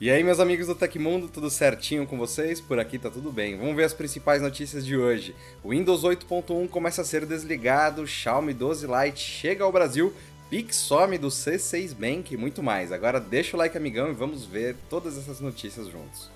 E aí, meus amigos do Tecmundo, tudo certinho com vocês? Por aqui tá tudo bem. Vamos ver as principais notícias de hoje. Windows 8.1 começa a ser desligado, Xiaomi 12 Lite chega ao Brasil, Pix some do C6 Bank e muito mais. Agora deixa o like, amigão, e vamos ver todas essas notícias juntos.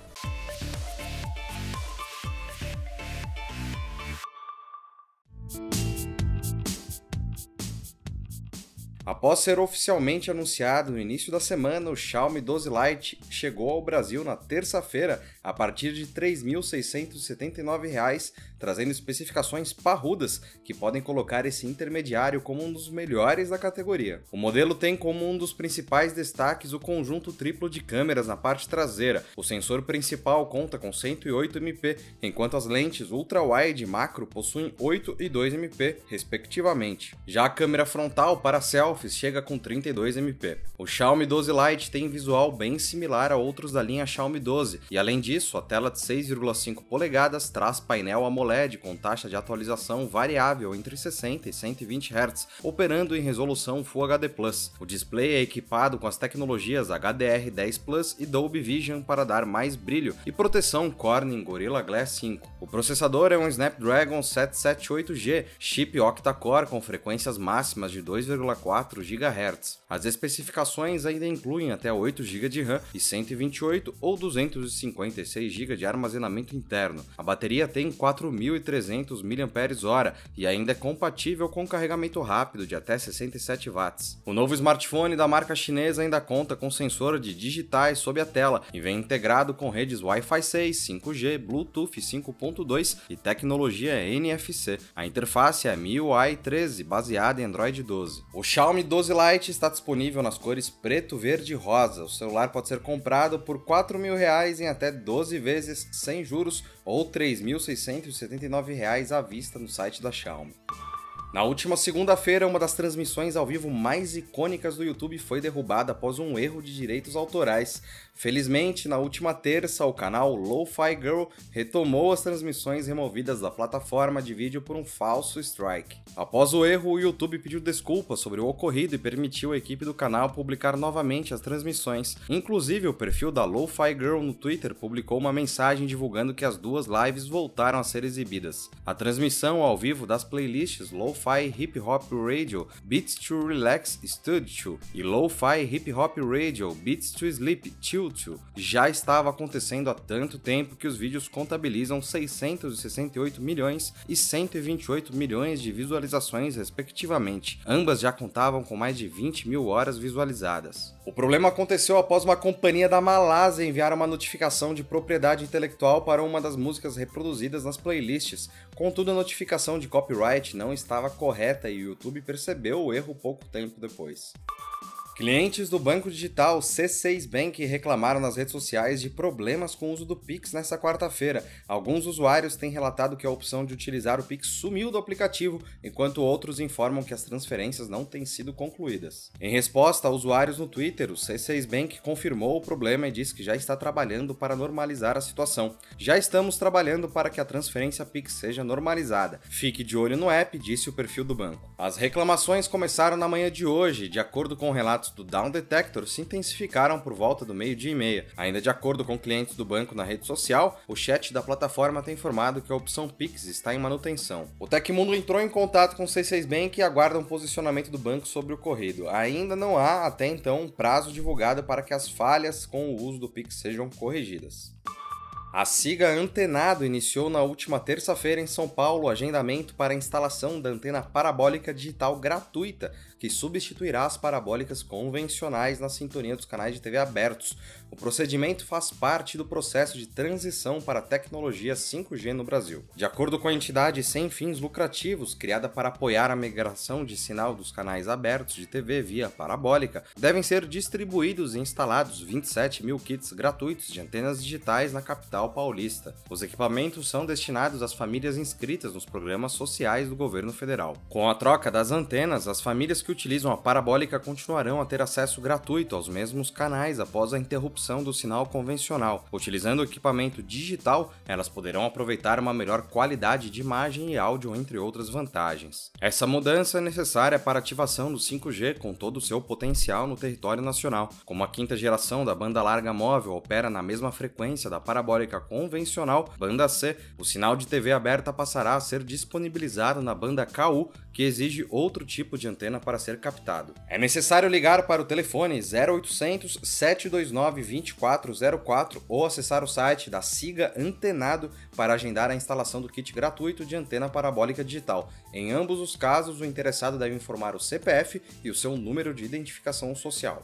Após ser oficialmente anunciado no início da semana, o Xiaomi 12 Lite chegou ao Brasil na terça-feira a partir de R$ 3.679, trazendo especificações parrudas que podem colocar esse intermediário como um dos melhores da categoria. O modelo tem como um dos principais destaques o conjunto triplo de câmeras na parte traseira. O sensor principal conta com 108 MP, enquanto as lentes ultra-wide e macro possuem 8 e 2 MP, respectivamente. Já a câmera frontal para selfies chega com 32 MP. O Xiaomi 12 Lite tem visual bem similar a outros da linha Xiaomi 12, e além disso, a tela de 6,5 polegadas traz painel AMOLED OLED com taxa de atualização variável entre 60 e 120 Hz, operando em resolução Full HD+. O display é equipado com as tecnologias HDR10 Plus e Dolby Vision para dar mais brilho e proteção Corning Gorilla Glass 5. O processador é um Snapdragon 778G, chip octa-core com frequências máximas de 2,4 GHz. As especificações ainda incluem até 8 GB de RAM e 128 ou 256 GB de armazenamento interno. A bateria tem 4.000 1.300 mAh e ainda é compatível com carregamento rápido de até 67 watts. O novo smartphone da marca chinesa ainda conta com sensor de digitais sob a tela e vem integrado com redes Wi-Fi 6, 5G, Bluetooth 5.2 e tecnologia NFC. A interface é MIUI 13, baseada em Android 12. O Xiaomi 12 Lite está disponível nas cores preto, verde e rosa. O celular pode ser comprado por R$ 4.000 em até 12 vezes sem juros ou R$ 3.670 R$ à vista no site da Xiaomi. Na última segunda-feira, uma das transmissões ao vivo mais icônicas do YouTube foi derrubada após um erro de direitos autorais. Felizmente, na última terça, o canal Lo-Fi Girl retomou as transmissões removidas da plataforma de vídeo por um falso strike. Após o erro, o YouTube pediu desculpas sobre o ocorrido e permitiu à equipe do canal publicar novamente as transmissões. Inclusive, o perfil da Lo-Fi Girl no Twitter publicou uma mensagem divulgando que as duas lives voltaram a ser exibidas. A transmissão ao vivo das playlists Lo-Fi Lo-Fi Hip Hop Radio Beats to Relax Stud to e Lo-Fi Hip Hop Radio Beats to Sleep Chill to já estava acontecendo há tanto tempo que os vídeos contabilizam 668 milhões e 128 milhões de visualizações, respectivamente. Ambas já contavam com mais de 20 mil horas visualizadas. O problema aconteceu após uma companhia da Malásia enviar uma notificação de propriedade intelectual para uma das músicas reproduzidas nas playlists, contudo a notificação de copyright não estava correta e o YouTube percebeu o erro pouco tempo depois. Clientes do banco digital C6 Bank reclamaram nas redes sociais de problemas com o uso do Pix nesta quarta-feira. Alguns usuários têm relatado que a opção de utilizar o Pix sumiu do aplicativo, enquanto outros informam que as transferências não têm sido concluídas. Em resposta a usuários no Twitter, o C6 Bank confirmou o problema e disse que já está trabalhando para normalizar a situação. Já estamos trabalhando para que a transferência Pix seja normalizada. Fique de olho no app, disse o perfil do banco. As reclamações começaram na manhã de hoje, de acordo com o relato relatos do Down Detector se intensificaram por volta do meio-dia e meia. Ainda de acordo com clientes do banco na rede social, o chat da plataforma tem informado que a opção Pix está em manutenção. O Tecmundo entrou em contato com o C6 Bank e aguarda um posicionamento do banco sobre o ocorrido. Ainda não há, até então, um prazo divulgado para que as falhas com o uso do Pix sejam corrigidas. A SIGA Antenado iniciou na última terça-feira em São Paulo o agendamento para a instalação da antena parabólica digital gratuita, que substituirá as parabólicas convencionais na sintonia dos canais de TV abertos. O procedimento faz parte do processo de transição para a tecnologia 5G no Brasil. De acordo com a entidade sem fins lucrativos, criada para apoiar a migração de sinal dos canais abertos de TV via parabólica, devem ser distribuídos e instalados 27 mil kits gratuitos de antenas digitais na capital paulista. Os equipamentos são destinados às famílias inscritas nos programas sociais do governo federal. Com a troca das antenas, as famílias que utilizam a parabólica continuarão a ter acesso gratuito aos mesmos canais após a interrupção do sinal convencional. Utilizando o equipamento digital, elas poderão aproveitar uma melhor qualidade de imagem e áudio, entre outras vantagens. Essa mudança é necessária para a ativação do 5G com todo o seu potencial no território nacional. Como a quinta geração da banda larga móvel opera na mesma frequência da parabólica convencional, banda C, o sinal de TV aberta passará a ser disponibilizado na banda KU, que exige outro tipo de antena para ser captado. É necessário ligar para o telefone 0800 729 2404 ou acessar o site da Siga Antenado para agendar a instalação do kit gratuito de antena parabólica digital. Em ambos os casos, o interessado deve informar o CPF e o seu número de identificação social.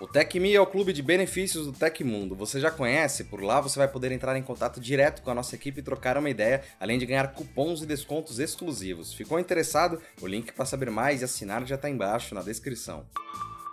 O TecMe é o clube de benefícios do Tecmundo. Você já conhece? Por lá você vai poder entrar em contato direto com a nossa equipe e trocar uma ideia, além de ganhar cupons e descontos exclusivos. Ficou interessado? O link para saber mais e assinar já está embaixo na descrição.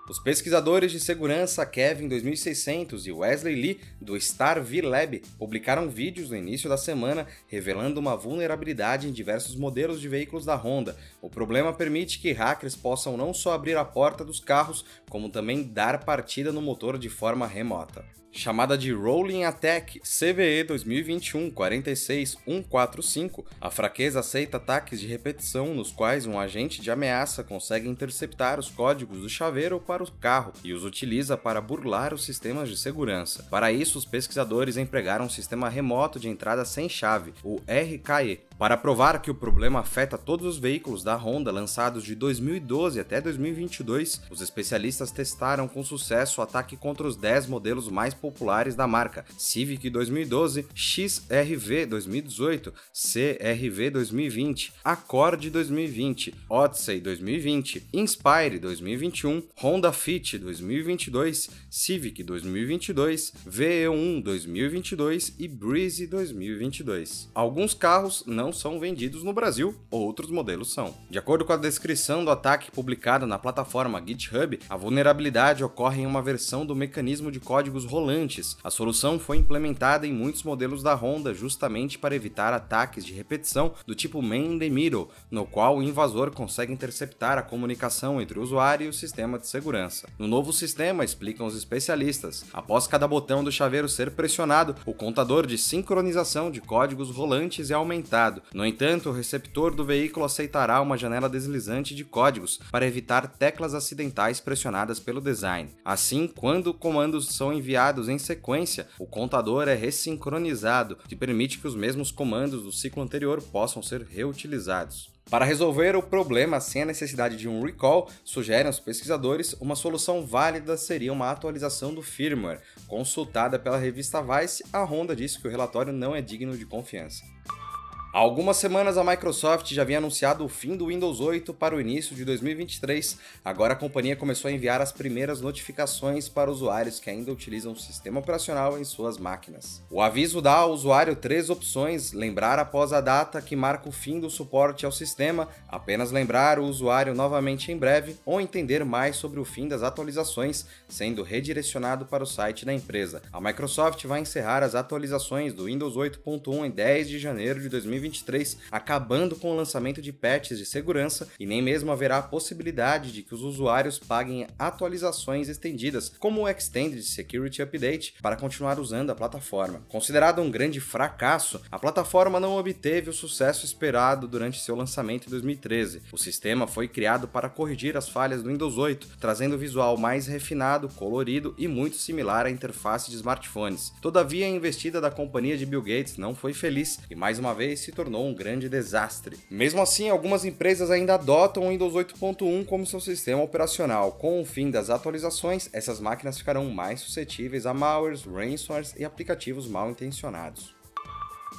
Os pesquisadores de segurança Kevin 2600 e Wesley Lee do Star V-Lab publicaram vídeos no início da semana revelando uma vulnerabilidade em diversos modelos de veículos da Honda. O problema permite que hackers possam não só abrir a porta dos carros, como também dar partida no motor de forma remota chamada de Rolling Attack CVE 2021 46145, a fraqueza aceita ataques de repetição nos quais um agente de ameaça consegue interceptar os códigos do chaveiro para o carro e os utiliza para burlar os sistemas de segurança. Para isso, os pesquisadores empregaram um sistema remoto de entrada sem chave, o RKE, para provar que o problema afeta todos os veículos da Honda lançados de 2012 até 2022, os especialistas testaram com sucesso o ataque contra os 10 modelos mais populares da marca: Civic 2012, XRV 2018, CRV 2020, Accord 2020, Odyssey 2020, Inspire 2021, Honda Fit 2022, Civic 2022, VE1 2022 e Breeze 2022. Alguns carros não não são vendidos no Brasil, outros modelos são. De acordo com a descrição do ataque publicada na plataforma GitHub, a vulnerabilidade ocorre em uma versão do mecanismo de códigos rolantes. A solução foi implementada em muitos modelos da Honda justamente para evitar ataques de repetição do tipo man in the middle, no qual o invasor consegue interceptar a comunicação entre o usuário e o sistema de segurança. No novo sistema, explicam os especialistas, após cada botão do chaveiro ser pressionado, o contador de sincronização de códigos rolantes é aumentado no entanto, o receptor do veículo aceitará uma janela deslizante de códigos para evitar teclas acidentais pressionadas pelo design. Assim, quando comandos são enviados em sequência, o contador é ressincronizado, que permite que os mesmos comandos do ciclo anterior possam ser reutilizados. Para resolver o problema sem a necessidade de um recall, sugerem os pesquisadores, uma solução válida seria uma atualização do firmware. Consultada pela revista Vice, a Honda disse que o relatório não é digno de confiança. Há algumas semanas a Microsoft já havia anunciado o fim do Windows 8 para o início de 2023. Agora a companhia começou a enviar as primeiras notificações para usuários que ainda utilizam o sistema operacional em suas máquinas. O aviso dá ao usuário três opções: lembrar após a data que marca o fim do suporte ao sistema, apenas lembrar o usuário novamente em breve ou entender mais sobre o fim das atualizações, sendo redirecionado para o site da empresa. A Microsoft vai encerrar as atualizações do Windows 8.1 em 10 de janeiro de 2023 2023, acabando com o lançamento de patches de segurança e nem mesmo haverá a possibilidade de que os usuários paguem atualizações estendidas, como o Extended Security Update, para continuar usando a plataforma. Considerado um grande fracasso, a plataforma não obteve o sucesso esperado durante seu lançamento em 2013. O sistema foi criado para corrigir as falhas do Windows 8, trazendo um visual mais refinado, colorido e muito similar à interface de smartphones. Todavia, a investida da companhia de Bill Gates não foi feliz e mais uma vez se tornou um grande desastre. Mesmo assim, algumas empresas ainda adotam o Windows 8.1 como seu sistema operacional. Com o fim das atualizações, essas máquinas ficarão mais suscetíveis a malwares, ransomwares e aplicativos mal intencionados.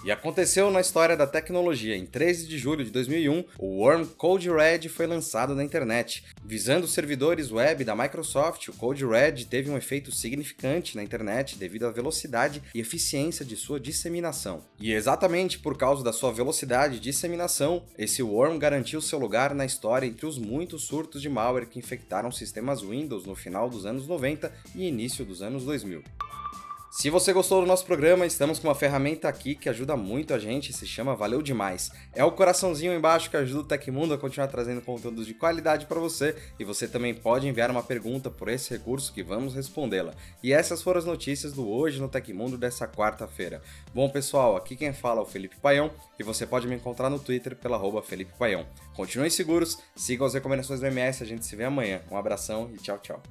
E aconteceu na história da tecnologia. Em 13 de julho de 2001, o Worm Code Red foi lançado na internet. Visando os servidores web da Microsoft, o Code Red teve um efeito significante na internet devido à velocidade e eficiência de sua disseminação. E exatamente por causa da sua velocidade e disseminação, esse Worm garantiu seu lugar na história entre os muitos surtos de malware que infectaram sistemas Windows no final dos anos 90 e início dos anos 2000. Se você gostou do nosso programa, estamos com uma ferramenta aqui que ajuda muito a gente, se chama Valeu Demais. É o coraçãozinho embaixo que ajuda o Tecmundo a continuar trazendo conteúdos de qualidade para você e você também pode enviar uma pergunta por esse recurso que vamos respondê-la. E essas foram as notícias do Hoje no Tecmundo dessa quarta-feira. Bom, pessoal, aqui quem fala é o Felipe Paião e você pode me encontrar no Twitter pela arroba Felipe Paião. Continuem seguros, sigam as recomendações do MS, a gente se vê amanhã. Um abração e tchau, tchau.